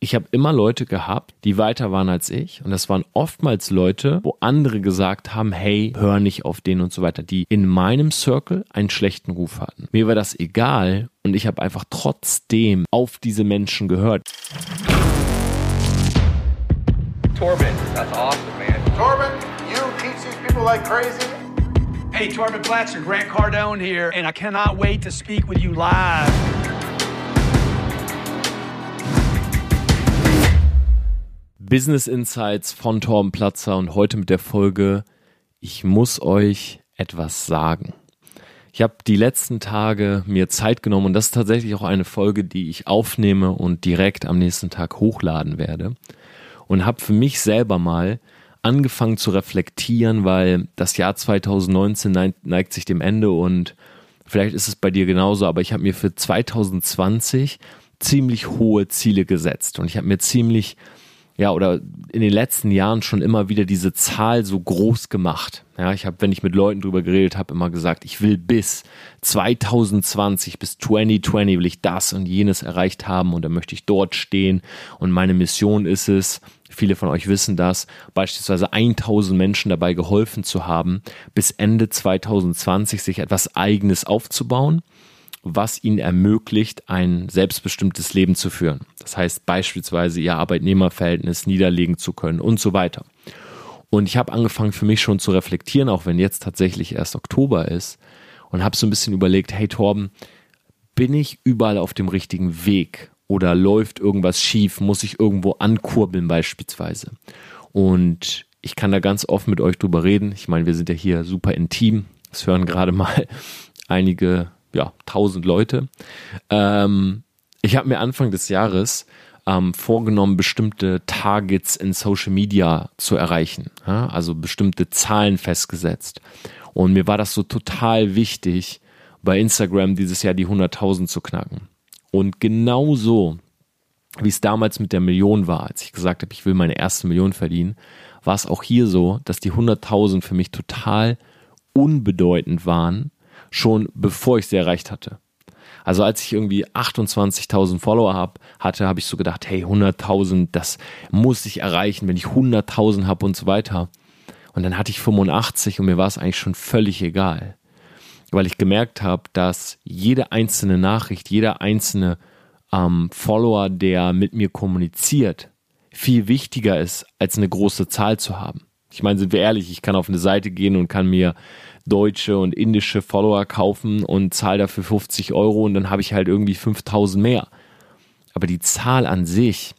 ich habe immer Leute gehabt, die weiter waren als ich. Und das waren oftmals Leute, wo andere gesagt haben, hey, hör nicht auf den und so weiter, die in meinem Circle einen schlechten Ruf hatten. Mir war das egal und ich habe einfach trotzdem auf diese Menschen gehört. Torben, that's awesome, man. Torben, you teach these people like crazy. Hey, Torben Platzer, Grant Cardone here, and I cannot wait to speak with you live. Business Insights von Torben Platzer und heute mit der Folge Ich muss euch etwas sagen. Ich habe die letzten Tage mir Zeit genommen und das ist tatsächlich auch eine Folge, die ich aufnehme und direkt am nächsten Tag hochladen werde und habe für mich selber mal angefangen zu reflektieren, weil das Jahr 2019 neigt sich dem Ende und vielleicht ist es bei dir genauso, aber ich habe mir für 2020 ziemlich hohe Ziele gesetzt und ich habe mir ziemlich ja, oder in den letzten Jahren schon immer wieder diese Zahl so groß gemacht. Ja, ich habe, wenn ich mit Leuten drüber geredet habe, immer gesagt, ich will bis 2020, bis 2020 will ich das und jenes erreicht haben und dann möchte ich dort stehen und meine Mission ist es, viele von euch wissen das, beispielsweise 1000 Menschen dabei geholfen zu haben, bis Ende 2020 sich etwas eigenes aufzubauen was ihnen ermöglicht, ein selbstbestimmtes Leben zu führen. Das heißt beispielsweise ihr Arbeitnehmerverhältnis niederlegen zu können und so weiter. Und ich habe angefangen für mich schon zu reflektieren, auch wenn jetzt tatsächlich erst Oktober ist, und habe so ein bisschen überlegt, hey Torben, bin ich überall auf dem richtigen Weg oder läuft irgendwas schief, muss ich irgendwo ankurbeln beispielsweise. Und ich kann da ganz offen mit euch drüber reden. Ich meine, wir sind ja hier super intim. Es hören gerade mal einige ja, 1000 Leute. Ähm, ich habe mir Anfang des Jahres ähm, vorgenommen, bestimmte Targets in Social Media zu erreichen. Ja? Also bestimmte Zahlen festgesetzt. Und mir war das so total wichtig, bei Instagram dieses Jahr die 100.000 zu knacken. Und genau so, wie es damals mit der Million war, als ich gesagt habe, ich will meine erste Million verdienen, war es auch hier so, dass die 100.000 für mich total unbedeutend waren schon bevor ich sie erreicht hatte. Also als ich irgendwie 28.000 Follower hab, hatte, habe ich so gedacht, hey, 100.000, das muss ich erreichen, wenn ich 100.000 habe und so weiter. Und dann hatte ich 85 und mir war es eigentlich schon völlig egal. Weil ich gemerkt habe, dass jede einzelne Nachricht, jeder einzelne ähm, Follower, der mit mir kommuniziert, viel wichtiger ist, als eine große Zahl zu haben. Ich meine, sind wir ehrlich, ich kann auf eine Seite gehen und kann mir deutsche und indische Follower kaufen und zahle dafür 50 Euro und dann habe ich halt irgendwie 5000 mehr. Aber die Zahl an sich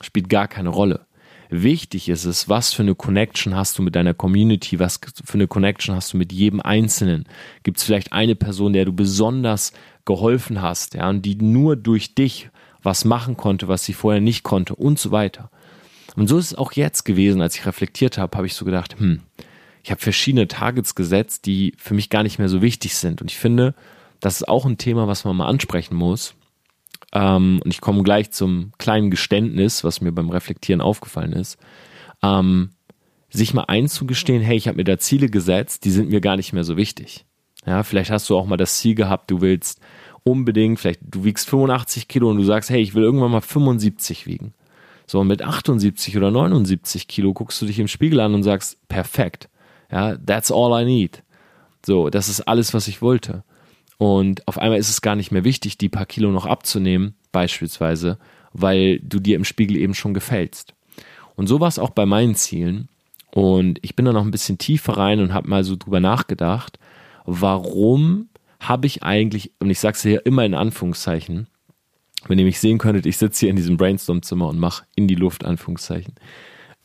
spielt gar keine Rolle. Wichtig ist es, was für eine Connection hast du mit deiner Community, was für eine Connection hast du mit jedem Einzelnen. Gibt es vielleicht eine Person, der du besonders geholfen hast, ja, und die nur durch dich was machen konnte, was sie vorher nicht konnte und so weiter. Und so ist es auch jetzt gewesen, als ich reflektiert habe, habe ich so gedacht, hm, ich habe verschiedene Targets gesetzt, die für mich gar nicht mehr so wichtig sind. Und ich finde, das ist auch ein Thema, was man mal ansprechen muss. Ähm, und ich komme gleich zum kleinen Geständnis, was mir beim Reflektieren aufgefallen ist. Ähm, sich mal einzugestehen, hey, ich habe mir da Ziele gesetzt, die sind mir gar nicht mehr so wichtig. Ja, vielleicht hast du auch mal das Ziel gehabt, du willst unbedingt, vielleicht du wiegst 85 Kilo und du sagst, hey, ich will irgendwann mal 75 wiegen. So, und mit 78 oder 79 Kilo guckst du dich im Spiegel an und sagst, perfekt. Ja, that's all I need. So, das ist alles, was ich wollte. Und auf einmal ist es gar nicht mehr wichtig, die paar Kilo noch abzunehmen, beispielsweise, weil du dir im Spiegel eben schon gefällst. Und so war es auch bei meinen Zielen. Und ich bin da noch ein bisschen tiefer rein und habe mal so drüber nachgedacht, warum habe ich eigentlich, und ich sage es hier immer in Anführungszeichen, wenn ihr mich sehen könntet, ich sitze hier in diesem Brainstorm-Zimmer und mache in die Luft Anführungszeichen.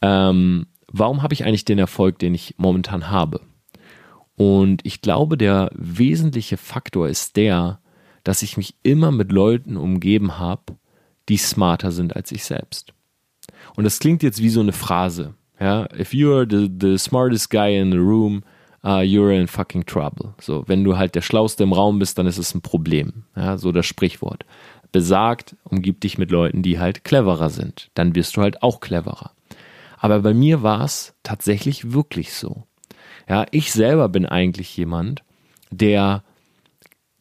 Ähm, warum habe ich eigentlich den Erfolg, den ich momentan habe? Und ich glaube, der wesentliche Faktor ist der, dass ich mich immer mit Leuten umgeben habe, die smarter sind als ich selbst. Und das klingt jetzt wie so eine Phrase. Ja, if you're the, the smartest guy in the room, uh, you're in fucking trouble. So, wenn du halt der Schlauste im Raum bist, dann ist es ein Problem. Ja, so das Sprichwort. Besagt, umgib dich mit Leuten, die halt cleverer sind. Dann wirst du halt auch cleverer. Aber bei mir war es tatsächlich wirklich so. Ja, ich selber bin eigentlich jemand, der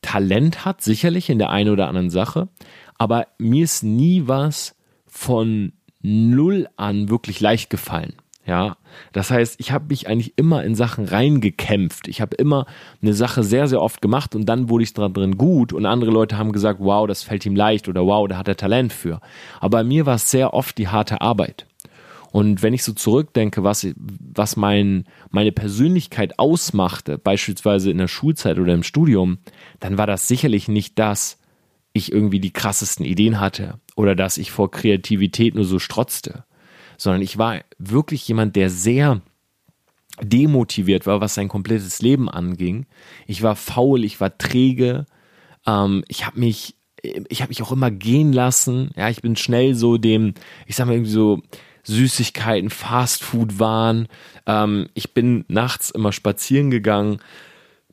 Talent hat, sicherlich in der einen oder anderen Sache, aber mir ist nie was von null an wirklich leicht gefallen. Ja, das heißt, ich habe mich eigentlich immer in Sachen reingekämpft. Ich habe immer eine Sache sehr, sehr oft gemacht und dann wurde ich drin gut und andere Leute haben gesagt, wow, das fällt ihm leicht oder wow, da hat er Talent für. Aber bei mir war es sehr oft die harte Arbeit. Und wenn ich so zurückdenke, was, was mein, meine Persönlichkeit ausmachte, beispielsweise in der Schulzeit oder im Studium, dann war das sicherlich nicht das, ich irgendwie die krassesten Ideen hatte oder dass ich vor Kreativität nur so strotzte, sondern ich war wirklich jemand, der sehr demotiviert war, was sein komplettes Leben anging. Ich war faul, ich war träge, ähm, ich habe mich, ich habe mich auch immer gehen lassen. Ja, ich bin schnell so dem, ich sag mal irgendwie so Süßigkeiten, Fastfood-Waren. Ähm, ich bin nachts immer spazieren gegangen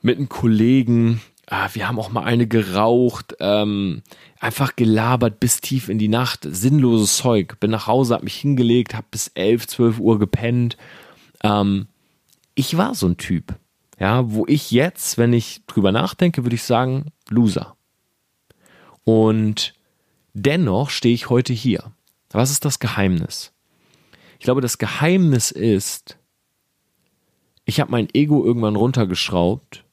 mit einem Kollegen. Ah, wir haben auch mal eine geraucht, ähm, einfach gelabert bis tief in die Nacht, sinnloses Zeug. Bin nach Hause, hab mich hingelegt, hab bis 11, 12 Uhr gepennt. Ähm, ich war so ein Typ, ja, wo ich jetzt, wenn ich drüber nachdenke, würde ich sagen, Loser. Und dennoch stehe ich heute hier. Was ist das Geheimnis? Ich glaube, das Geheimnis ist, ich habe mein Ego irgendwann runtergeschraubt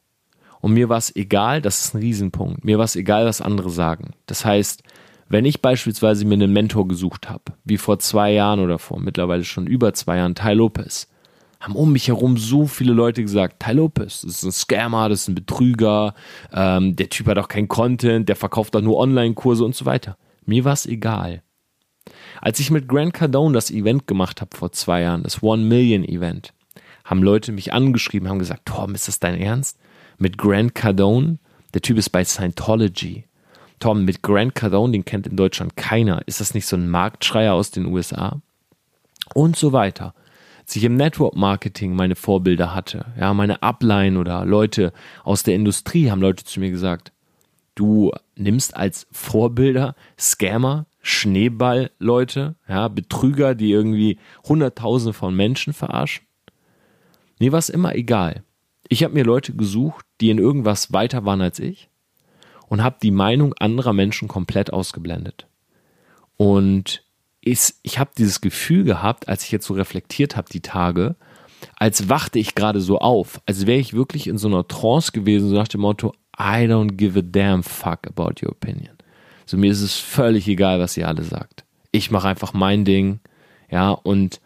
und mir war es egal, das ist ein Riesenpunkt, mir war es egal, was andere sagen. Das heißt, wenn ich beispielsweise mir einen Mentor gesucht habe, wie vor zwei Jahren oder vor mittlerweile schon über zwei Jahren, Ty Lopez, haben um mich herum so viele Leute gesagt, Ty Lopez, das ist ein Scammer, das ist ein Betrüger, ähm, der Typ hat auch kein Content, der verkauft doch nur Online-Kurse und so weiter. Mir war es egal. Als ich mit Grant Cardone das Event gemacht habe vor zwei Jahren, das One Million Event, haben Leute mich angeschrieben, haben gesagt, Tom, ist das dein Ernst? Mit Grant Cardone? Der Typ ist bei Scientology. Tom, mit Grant Cardone, den kennt in Deutschland keiner. Ist das nicht so ein Marktschreier aus den USA? Und so weiter. Als ich im Network Marketing meine Vorbilder hatte, ja, meine Upline oder Leute aus der Industrie haben Leute zu mir gesagt, du nimmst als Vorbilder Scammer, Schneeball-Leute, ja, Betrüger, die irgendwie Hunderttausende von Menschen verarschen. Mir war es immer egal. Ich habe mir Leute gesucht, die in irgendwas weiter waren als ich und habe die Meinung anderer Menschen komplett ausgeblendet. Und ich, ich habe dieses Gefühl gehabt, als ich jetzt so reflektiert habe die Tage, als wachte ich gerade so auf, als wäre ich wirklich in so einer Trance gewesen, so nach dem Motto, I don't give a damn fuck about your opinion. So mir ist es völlig egal, was ihr alle sagt. Ich mache einfach mein Ding, ja, und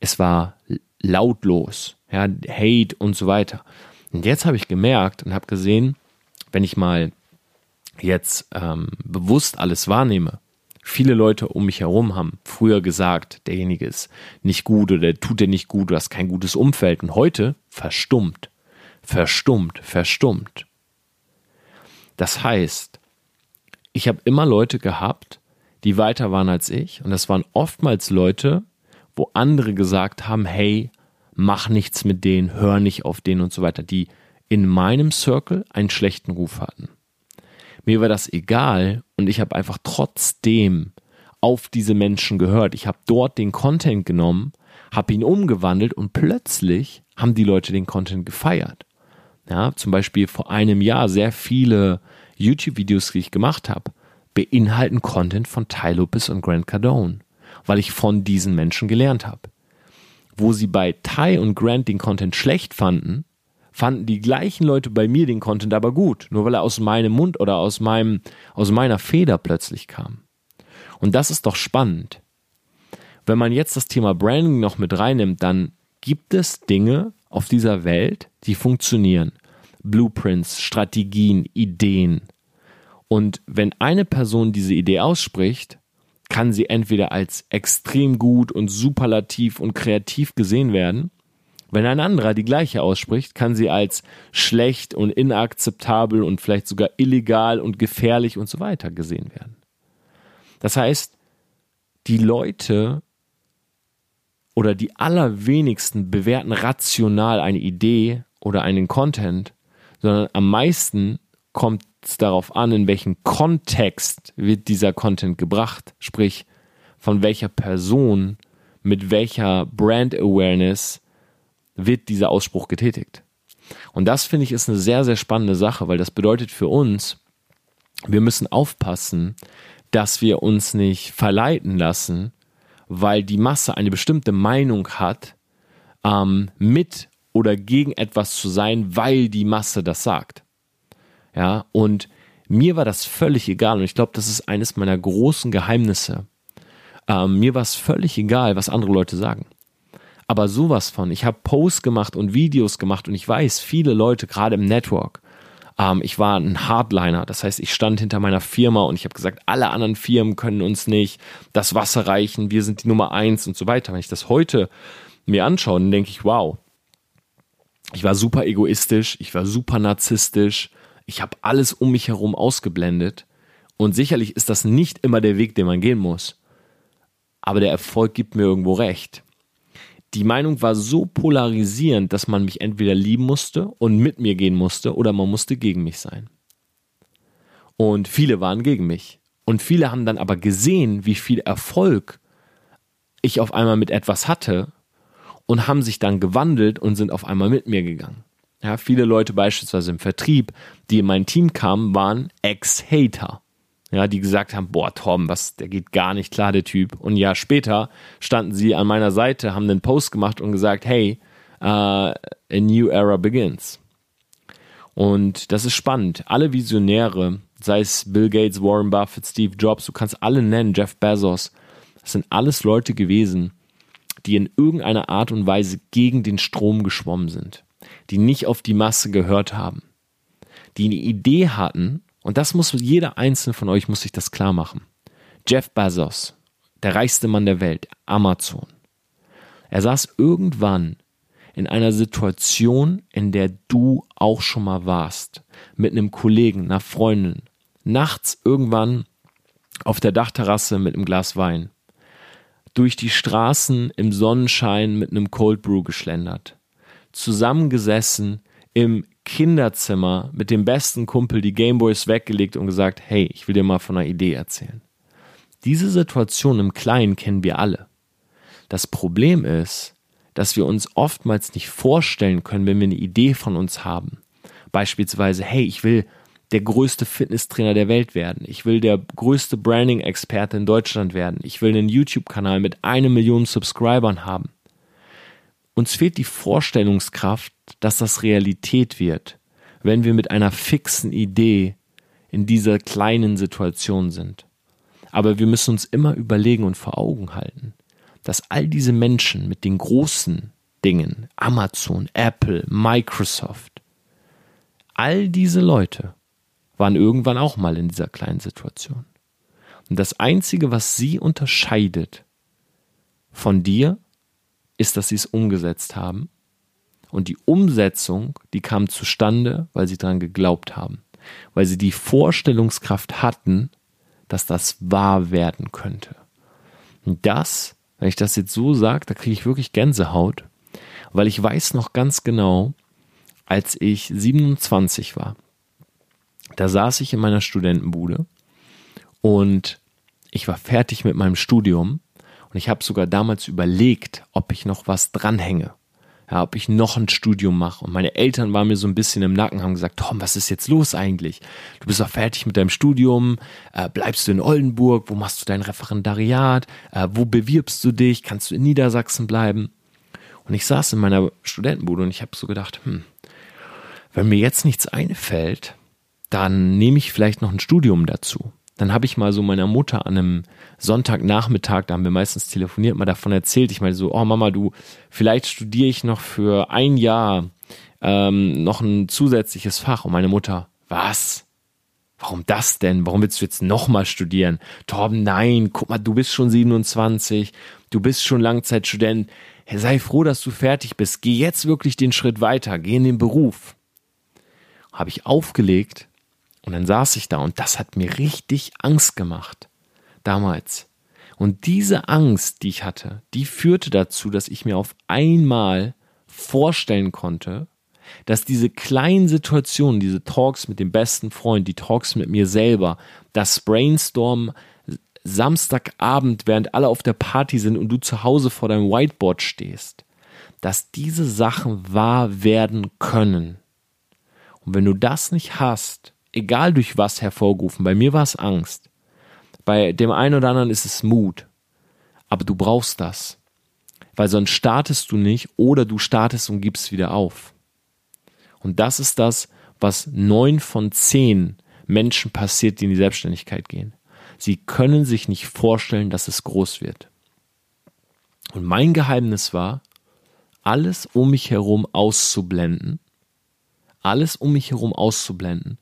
es war lautlos, ja, Hate und so weiter. Und jetzt habe ich gemerkt und habe gesehen, wenn ich mal jetzt ähm, bewusst alles wahrnehme, viele Leute um mich herum haben früher gesagt, derjenige ist nicht gut oder der tut dir nicht gut, du hast kein gutes Umfeld und heute verstummt, verstummt, verstummt. Das heißt, ich habe immer Leute gehabt, die weiter waren als ich. Und das waren oftmals Leute, wo andere gesagt haben, hey, mach nichts mit denen, hör nicht auf denen und so weiter, die in meinem Circle einen schlechten Ruf hatten. Mir war das egal und ich habe einfach trotzdem auf diese Menschen gehört. Ich habe dort den Content genommen, habe ihn umgewandelt und plötzlich haben die Leute den Content gefeiert. Ja, zum Beispiel vor einem Jahr sehr viele YouTube-Videos, die ich gemacht habe, beinhalten Content von Ty Lopez und Grant Cardone, weil ich von diesen Menschen gelernt habe. Wo sie bei Ty und Grant den Content schlecht fanden, fanden die gleichen Leute bei mir den Content aber gut, nur weil er aus meinem Mund oder aus meinem, aus meiner Feder plötzlich kam. Und das ist doch spannend. Wenn man jetzt das Thema Branding noch mit reinnimmt, dann gibt es Dinge auf dieser Welt, die funktionieren. Blueprints, Strategien, Ideen. Und wenn eine Person diese Idee ausspricht, kann sie entweder als extrem gut und superlativ und kreativ gesehen werden. Wenn ein anderer die gleiche ausspricht, kann sie als schlecht und inakzeptabel und vielleicht sogar illegal und gefährlich und so weiter gesehen werden. Das heißt, die Leute oder die allerwenigsten bewerten rational eine Idee oder einen Content, sondern am meisten kommt es darauf an, in welchem Kontext wird dieser Content gebracht, sprich von welcher Person, mit welcher Brand Awareness wird dieser Ausspruch getätigt. Und das finde ich ist eine sehr, sehr spannende Sache, weil das bedeutet für uns, wir müssen aufpassen, dass wir uns nicht verleiten lassen, weil die Masse eine bestimmte Meinung hat, ähm, mit oder gegen etwas zu sein, weil die Masse das sagt. Ja, und mir war das völlig egal und ich glaube, das ist eines meiner großen Geheimnisse. Ähm, mir war es völlig egal, was andere Leute sagen. Aber sowas von, ich habe Posts gemacht und Videos gemacht und ich weiß, viele Leute, gerade im Network, ähm, ich war ein Hardliner, das heißt, ich stand hinter meiner Firma und ich habe gesagt, alle anderen Firmen können uns nicht das Wasser reichen, wir sind die Nummer eins und so weiter. Wenn ich das heute mir anschaue, dann denke ich, wow, ich war super egoistisch, ich war super narzisstisch, ich habe alles um mich herum ausgeblendet. Und sicherlich ist das nicht immer der Weg, den man gehen muss. Aber der Erfolg gibt mir irgendwo recht. Die Meinung war so polarisierend, dass man mich entweder lieben musste und mit mir gehen musste oder man musste gegen mich sein. Und viele waren gegen mich. Und viele haben dann aber gesehen, wie viel Erfolg ich auf einmal mit etwas hatte und haben sich dann gewandelt und sind auf einmal mit mir gegangen. Ja, viele Leute beispielsweise im Vertrieb, die in mein Team kamen, waren Ex-Hater. Ja, die gesagt haben, boah, Tom, was, der geht gar nicht klar, der Typ. Und ein Jahr später standen sie an meiner Seite, haben einen Post gemacht und gesagt, hey, uh, a new era begins. Und das ist spannend. Alle Visionäre, sei es Bill Gates, Warren Buffett, Steve Jobs, du kannst alle nennen, Jeff Bezos, das sind alles Leute gewesen, die in irgendeiner Art und Weise gegen den Strom geschwommen sind, die nicht auf die Masse gehört haben, die eine Idee hatten, und das muss jeder einzelne von euch muss sich das klar machen. Jeff Bezos, der reichste Mann der Welt, Amazon. Er saß irgendwann in einer Situation, in der du auch schon mal warst, mit einem Kollegen, einer Freundin, nachts irgendwann auf der Dachterrasse mit einem Glas Wein durch die Straßen im Sonnenschein mit einem Cold Brew geschlendert, zusammengesessen im Kinderzimmer mit dem besten Kumpel die Gameboys weggelegt und gesagt, hey, ich will dir mal von einer Idee erzählen. Diese Situation im Kleinen kennen wir alle. Das Problem ist, dass wir uns oftmals nicht vorstellen können, wenn wir eine Idee von uns haben. Beispielsweise, hey, ich will der größte Fitnesstrainer der Welt werden. Ich will der größte Branding-Experte in Deutschland werden. Ich will einen YouTube-Kanal mit einer Million Subscribern haben. Uns fehlt die Vorstellungskraft, dass das Realität wird, wenn wir mit einer fixen Idee in dieser kleinen Situation sind. Aber wir müssen uns immer überlegen und vor Augen halten, dass all diese Menschen mit den großen Dingen, Amazon, Apple, Microsoft, all diese Leute waren irgendwann auch mal in dieser kleinen Situation. Und das Einzige, was sie unterscheidet von dir, ist, dass sie es umgesetzt haben. Und die Umsetzung, die kam zustande, weil sie daran geglaubt haben. Weil sie die Vorstellungskraft hatten, dass das wahr werden könnte. Und das, wenn ich das jetzt so sage, da kriege ich wirklich Gänsehaut, weil ich weiß noch ganz genau, als ich 27 war, da saß ich in meiner Studentenbude und ich war fertig mit meinem Studium und ich habe sogar damals überlegt, ob ich noch was dranhänge. Ja, ob ich noch ein Studium mache. Und meine Eltern waren mir so ein bisschen im Nacken, haben gesagt, Tom, was ist jetzt los eigentlich? Du bist doch fertig mit deinem Studium, äh, bleibst du in Oldenburg, wo machst du dein Referendariat, äh, wo bewirbst du dich, kannst du in Niedersachsen bleiben? Und ich saß in meiner Studentenbude und ich habe so gedacht, hm, wenn mir jetzt nichts einfällt, dann nehme ich vielleicht noch ein Studium dazu. Dann habe ich mal so meiner Mutter an einem Sonntagnachmittag, da haben wir meistens telefoniert, mal davon erzählt. Ich meine so, oh Mama, du, vielleicht studiere ich noch für ein Jahr ähm, noch ein zusätzliches Fach. Und meine Mutter, was? Warum das denn? Warum willst du jetzt nochmal studieren? Torben, nein, guck mal, du bist schon 27, du bist schon Langzeitstudent. Sei froh, dass du fertig bist. Geh jetzt wirklich den Schritt weiter, geh in den Beruf. Habe ich aufgelegt und dann saß ich da und das hat mir richtig Angst gemacht. Damals. Und diese Angst, die ich hatte, die führte dazu, dass ich mir auf einmal vorstellen konnte, dass diese kleinen Situationen, diese Talks mit dem besten Freund, die Talks mit mir selber, das Brainstorm Samstagabend, während alle auf der Party sind und du zu Hause vor deinem Whiteboard stehst, dass diese Sachen wahr werden können. Und wenn du das nicht hast, egal durch was hervorgerufen, bei mir war es Angst, Bei dem einen oder anderen ist es Mut. Aber du brauchst das. Weil sonst startest du nicht oder du startest und gibst wieder auf. Und das ist das, was neun von zehn Menschen passiert, die in die Selbstständigkeit gehen. Sie können sich nicht vorstellen, dass es groß wird. Und mein Geheimnis war, alles um mich herum auszublenden, alles um mich herum auszublenden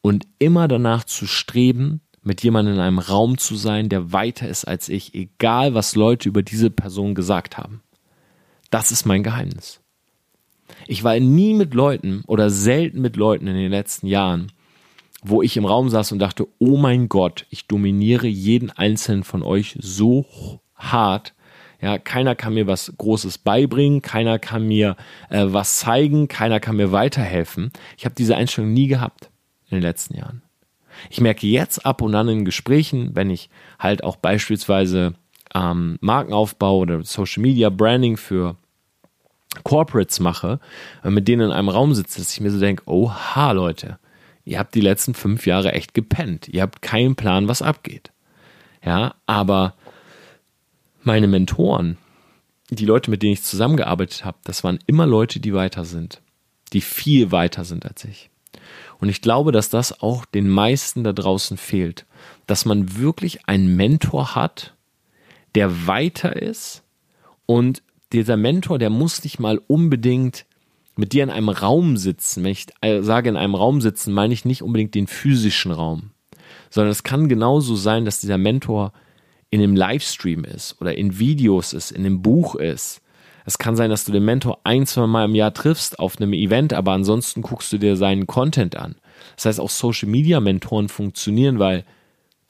und immer danach zu streben, mit jemandem in einem Raum zu sein, der weiter ist als ich, egal was Leute über diese Person gesagt haben. Das ist mein Geheimnis. Ich war nie mit Leuten oder selten mit Leuten in den letzten Jahren, wo ich im Raum saß und dachte, oh mein Gott, ich dominiere jeden einzelnen von euch so hart. Ja, keiner kann mir was Großes beibringen, keiner kann mir äh, was zeigen, keiner kann mir weiterhelfen. Ich habe diese Einstellung nie gehabt in den letzten Jahren. Ich merke jetzt ab und an in Gesprächen, wenn ich halt auch beispielsweise ähm, Markenaufbau oder Social Media Branding für Corporates mache, äh, mit denen in einem Raum sitze, dass ich mir so denke, oha Leute, ihr habt die letzten fünf Jahre echt gepennt. Ihr habt keinen Plan, was abgeht. Ja, aber meine Mentoren, die Leute, mit denen ich zusammengearbeitet habe, das waren immer Leute, die weiter sind, die viel weiter sind als ich. Und ich glaube, dass das auch den meisten da draußen fehlt, dass man wirklich einen Mentor hat, der weiter ist und dieser Mentor, der muss nicht mal unbedingt mit dir in einem Raum sitzen. Wenn ich äh, sage in einem Raum sitzen, meine ich nicht unbedingt den physischen Raum, sondern es kann genauso sein, dass dieser Mentor in einem Livestream ist oder in Videos ist, in einem Buch ist. Es kann sein, dass du den Mentor ein, zwei Mal im Jahr triffst auf einem Event, aber ansonsten guckst du dir seinen Content an. Das heißt, auch Social Media Mentoren funktionieren, weil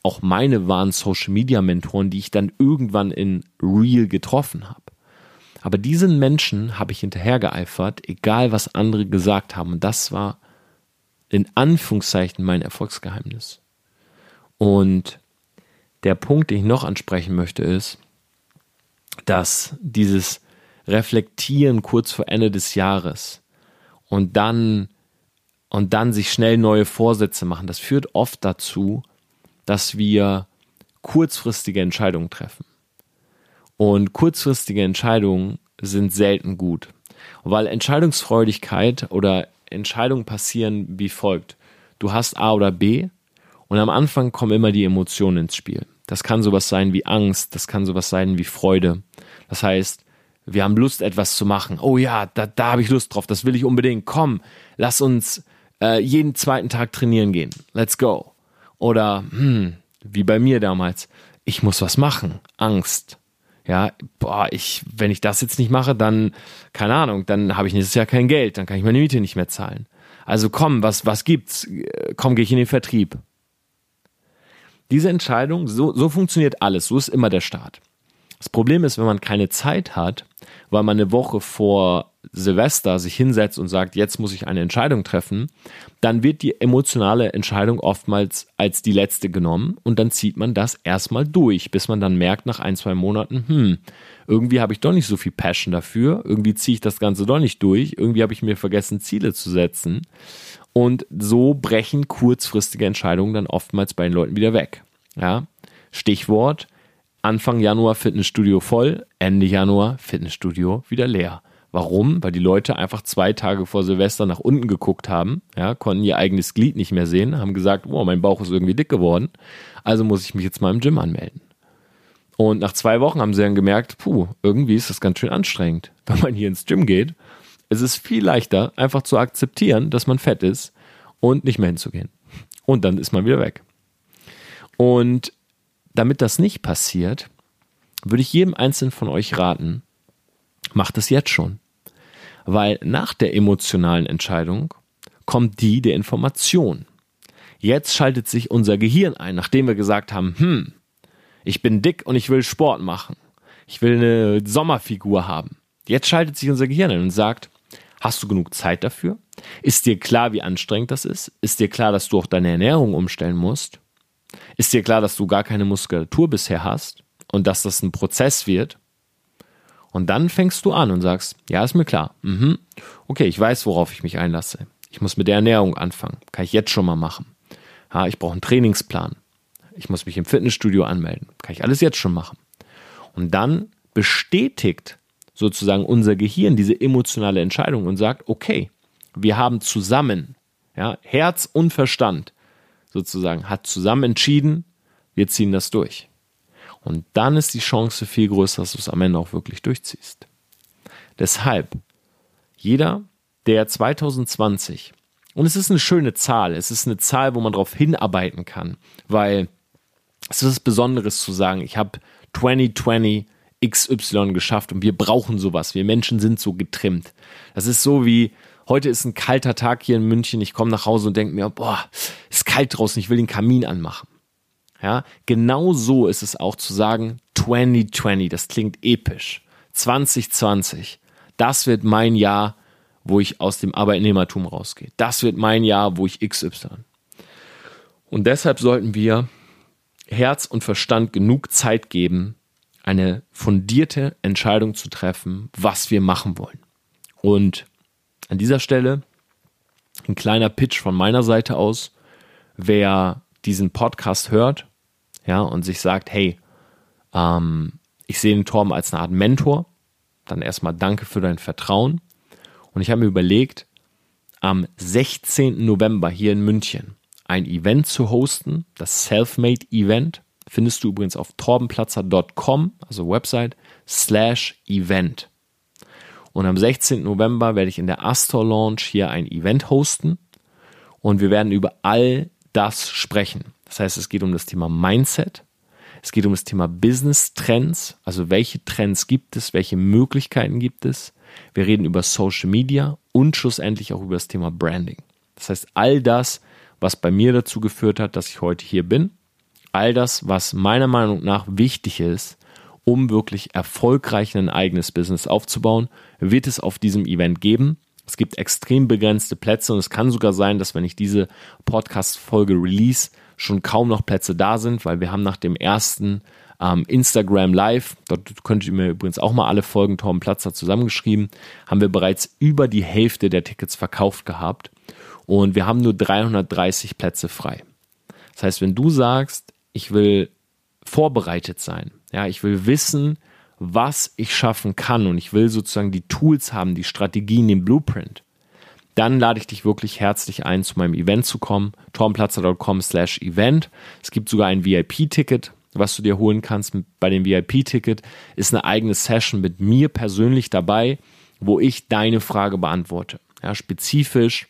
auch meine waren Social Media Mentoren, die ich dann irgendwann in Real getroffen habe. Aber diesen Menschen habe ich hinterhergeeifert, egal was andere gesagt haben. Und das war in Anführungszeichen mein Erfolgsgeheimnis. Und der Punkt, den ich noch ansprechen möchte, ist, dass dieses Reflektieren kurz vor Ende des Jahres und dann und dann sich schnell neue Vorsätze machen, das führt oft dazu, dass wir kurzfristige Entscheidungen treffen. Und kurzfristige Entscheidungen sind selten gut, weil Entscheidungsfreudigkeit oder Entscheidungen passieren wie folgt. Du hast A oder B und am Anfang kommen immer die Emotionen ins Spiel. Das kann sowas sein wie Angst, das kann sowas sein wie Freude. Das heißt, wir haben Lust, etwas zu machen. Oh ja, da, da habe ich Lust drauf, das will ich unbedingt. Komm, lass uns äh, jeden zweiten Tag trainieren gehen. Let's go. Oder, hm, wie bei mir damals, ich muss was machen. Angst. Ja, boah, ich, wenn ich das jetzt nicht mache, dann, keine Ahnung, dann habe ich nächstes Jahr kein Geld, dann kann ich meine Miete nicht mehr zahlen. Also komm, was, was gibt's? Komm, gehe ich in den Vertrieb. Diese Entscheidung, so, so funktioniert alles, so ist immer der Start. Das Problem ist, wenn man keine Zeit hat, weil man eine Woche vor Silvester sich hinsetzt und sagt, jetzt muss ich eine Entscheidung treffen, dann wird die emotionale Entscheidung oftmals als die letzte genommen und dann zieht man das erstmal durch, bis man dann merkt nach ein, zwei Monaten, hm, irgendwie habe ich doch nicht so viel Passion dafür, irgendwie ziehe ich das Ganze doch nicht durch, irgendwie habe ich mir vergessen, Ziele zu setzen. Und so brechen kurzfristige Entscheidungen dann oftmals bei den Leuten wieder weg. Ja? Stichwort, Anfang Januar Fitnessstudio voll, Ende Januar Fitnessstudio wieder leer. Warum? Weil die Leute einfach zwei Tage vor Silvester nach unten geguckt haben, ja, konnten ihr eigenes Glied nicht mehr sehen, haben gesagt, oh, mein Bauch ist irgendwie dick geworden, also muss ich mich jetzt mal im Gym anmelden. Und nach zwei Wochen haben sie dann gemerkt, puh, irgendwie ist das ganz schön anstrengend, wenn man hier ins Gym geht. Es ist viel leichter, einfach zu akzeptieren, dass man fett ist und nicht mehr hinzugehen. Und dann ist man wieder weg. Und damit das nicht passiert, würde ich jedem Einzelnen von euch raten, macht es jetzt schon. Weil nach der emotionalen Entscheidung kommt die der Information. Jetzt schaltet sich unser Gehirn ein, nachdem wir gesagt haben, hm, ich bin dick und ich will Sport machen. Ich will eine Sommerfigur haben. Jetzt schaltet sich unser Gehirn ein und sagt, hast du genug Zeit dafür? Ist dir klar, wie anstrengend das ist? Ist dir klar, dass du auch deine Ernährung umstellen musst? Ist dir klar, dass du gar keine Muskulatur bisher hast und dass das ein Prozess wird? Und dann fängst du an und sagst, ja, ist mir klar. Mhm. Okay, ich weiß, worauf ich mich einlasse. Ich muss mit der Ernährung anfangen. Kann ich jetzt schon mal machen. Ja, ich brauche einen Trainingsplan. ich muss mich im Fitnessstudio anmelden. Kann ich alles jetzt schon machen. Und dann bestätigt sozusagen unser Gehirn diese emotionale Entscheidung und sagt, okay, wir haben zusammen, ja, Herz und Verstand sozusagen, hat zusammen entschieden, wir ziehen das durch. Und dann ist die Chance viel größer, dass du es am Ende auch wirklich durchziehst. Deshalb, jeder, der 2020, und es ist eine schöne Zahl, es ist eine Zahl, wo man darauf hinarbeiten kann, weil es ist Besonderes zu sagen, ich habe 2020 XY geschafft und wir brauchen sowas. Wir Menschen sind so getrimmt. Das ist so wie, heute ist ein kalter Tag hier in München, ich komme nach Hause und denke mir, boah, kalt draußen, ich will den Kamin anmachen. Ja, genau so ist es auch zu sagen, 2020, das klingt episch. 2020, das wird mein Jahr, wo ich aus dem Arbeitnehmertum rausgehe. Das wird mein Jahr, wo ich XY. Und deshalb sollten wir Herz und Verstand genug Zeit geben, eine fundierte Entscheidung zu treffen, was wir machen wollen. Und an dieser Stelle ein kleiner Pitch von meiner Seite aus. Wer diesen Podcast hört, ja, und sich sagt, hey, ähm, ich sehe den Torben als eine Art Mentor, dann erstmal danke für dein Vertrauen. Und ich habe mir überlegt, am 16. November hier in München ein Event zu hosten, das Selfmade Event. Findest du übrigens auf torbenplatzer.com, also Website, slash Event. Und am 16. November werde ich in der Astor Launch hier ein Event hosten und wir werden über all das sprechen. Das heißt, es geht um das Thema Mindset, es geht um das Thema Business Trends, also welche Trends gibt es, welche Möglichkeiten gibt es. Wir reden über Social Media und schlussendlich auch über das Thema Branding. Das heißt, all das, was bei mir dazu geführt hat, dass ich heute hier bin, all das, was meiner Meinung nach wichtig ist, um wirklich erfolgreich ein eigenes Business aufzubauen, wird es auf diesem Event geben. Es gibt extrem begrenzte Plätze und es kann sogar sein, dass wenn ich diese Podcast-Folge release, schon kaum noch Plätze da sind, weil wir haben nach dem ersten ähm, Instagram Live, dort könnt ihr mir übrigens auch mal alle Folgen Torben Platzer zusammengeschrieben, haben wir bereits über die Hälfte der Tickets verkauft gehabt und wir haben nur 330 Plätze frei. Das heißt, wenn du sagst, ich will vorbereitet sein, ja, ich will wissen, was ich schaffen kann und ich will sozusagen die Tools haben, die Strategien, den Blueprint, dann lade ich dich wirklich herzlich ein, zu meinem Event zu kommen. tormplatzer.com slash event. Es gibt sogar ein VIP-Ticket, was du dir holen kannst. Bei dem VIP-Ticket ist eine eigene Session mit mir persönlich dabei, wo ich deine Frage beantworte. Ja, spezifisch,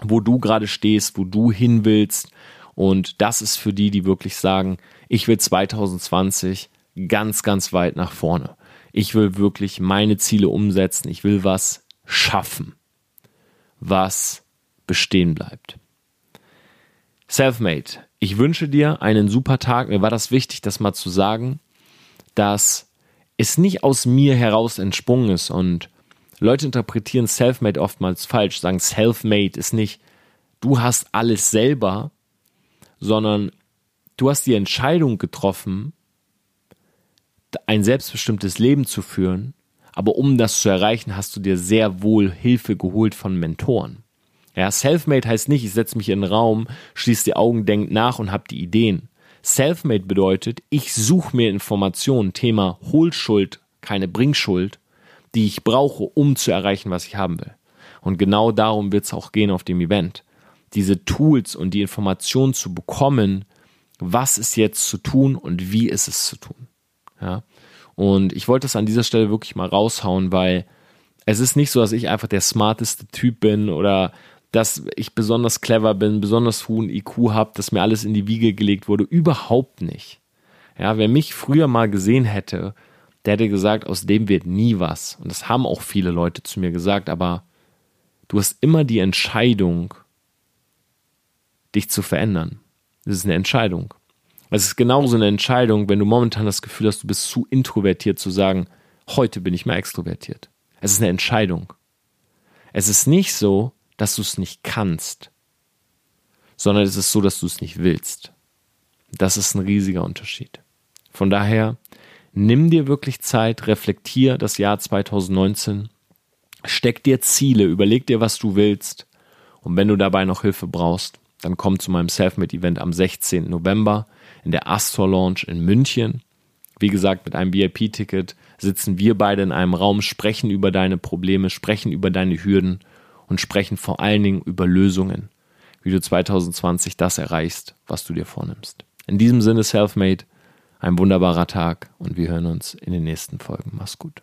wo du gerade stehst, wo du hin willst. Und das ist für die, die wirklich sagen, ich will 2020 ganz, ganz weit nach vorne. Ich will wirklich meine Ziele umsetzen. Ich will was schaffen was bestehen bleibt. Selfmade. Ich wünsche dir einen super Tag. Mir war das wichtig, das mal zu sagen, dass es nicht aus mir heraus entsprungen ist und Leute interpretieren Selfmade oftmals falsch, sagen Selfmade ist nicht, du hast alles selber, sondern du hast die Entscheidung getroffen, ein selbstbestimmtes Leben zu führen aber um das zu erreichen, hast du dir sehr wohl Hilfe geholt von Mentoren. Ja, Selfmade heißt nicht, ich setze mich in den Raum, schließe die Augen, denk nach und habe die Ideen. Selfmade bedeutet, ich suche mir Informationen, Thema Hohlschuld, keine Bringschuld, die ich brauche, um zu erreichen, was ich haben will. Und genau darum wird es auch gehen auf dem Event. Diese Tools und die Informationen zu bekommen, was ist jetzt zu tun und wie ist es zu tun. Ja? Und ich wollte das an dieser Stelle wirklich mal raushauen, weil es ist nicht so, dass ich einfach der smarteste Typ bin oder dass ich besonders clever bin, besonders hohen IQ habe, dass mir alles in die Wiege gelegt wurde. Überhaupt nicht. Ja, wer mich früher mal gesehen hätte, der hätte gesagt, aus dem wird nie was. Und das haben auch viele Leute zu mir gesagt, aber du hast immer die Entscheidung, dich zu verändern. Das ist eine Entscheidung. Es ist genauso eine Entscheidung, wenn du momentan das Gefühl hast, du bist zu introvertiert, zu sagen, heute bin ich mehr extrovertiert. Es ist eine Entscheidung. Es ist nicht so, dass du es nicht kannst, sondern es ist so, dass du es nicht willst. Das ist ein riesiger Unterschied. Von daher, nimm dir wirklich Zeit, reflektier das Jahr 2019, steck dir Ziele, überleg dir, was du willst und wenn du dabei noch Hilfe brauchst, dann komm zu meinem Selfmade-Event am 16. November in der Astor Lounge in München. Wie gesagt, mit einem VIP-Ticket sitzen wir beide in einem Raum, sprechen über deine Probleme, sprechen über deine Hürden und sprechen vor allen Dingen über Lösungen, wie du 2020 das erreichst, was du dir vornimmst. In diesem Sinne, Selfmade, ein wunderbarer Tag und wir hören uns in den nächsten Folgen. Mach's gut.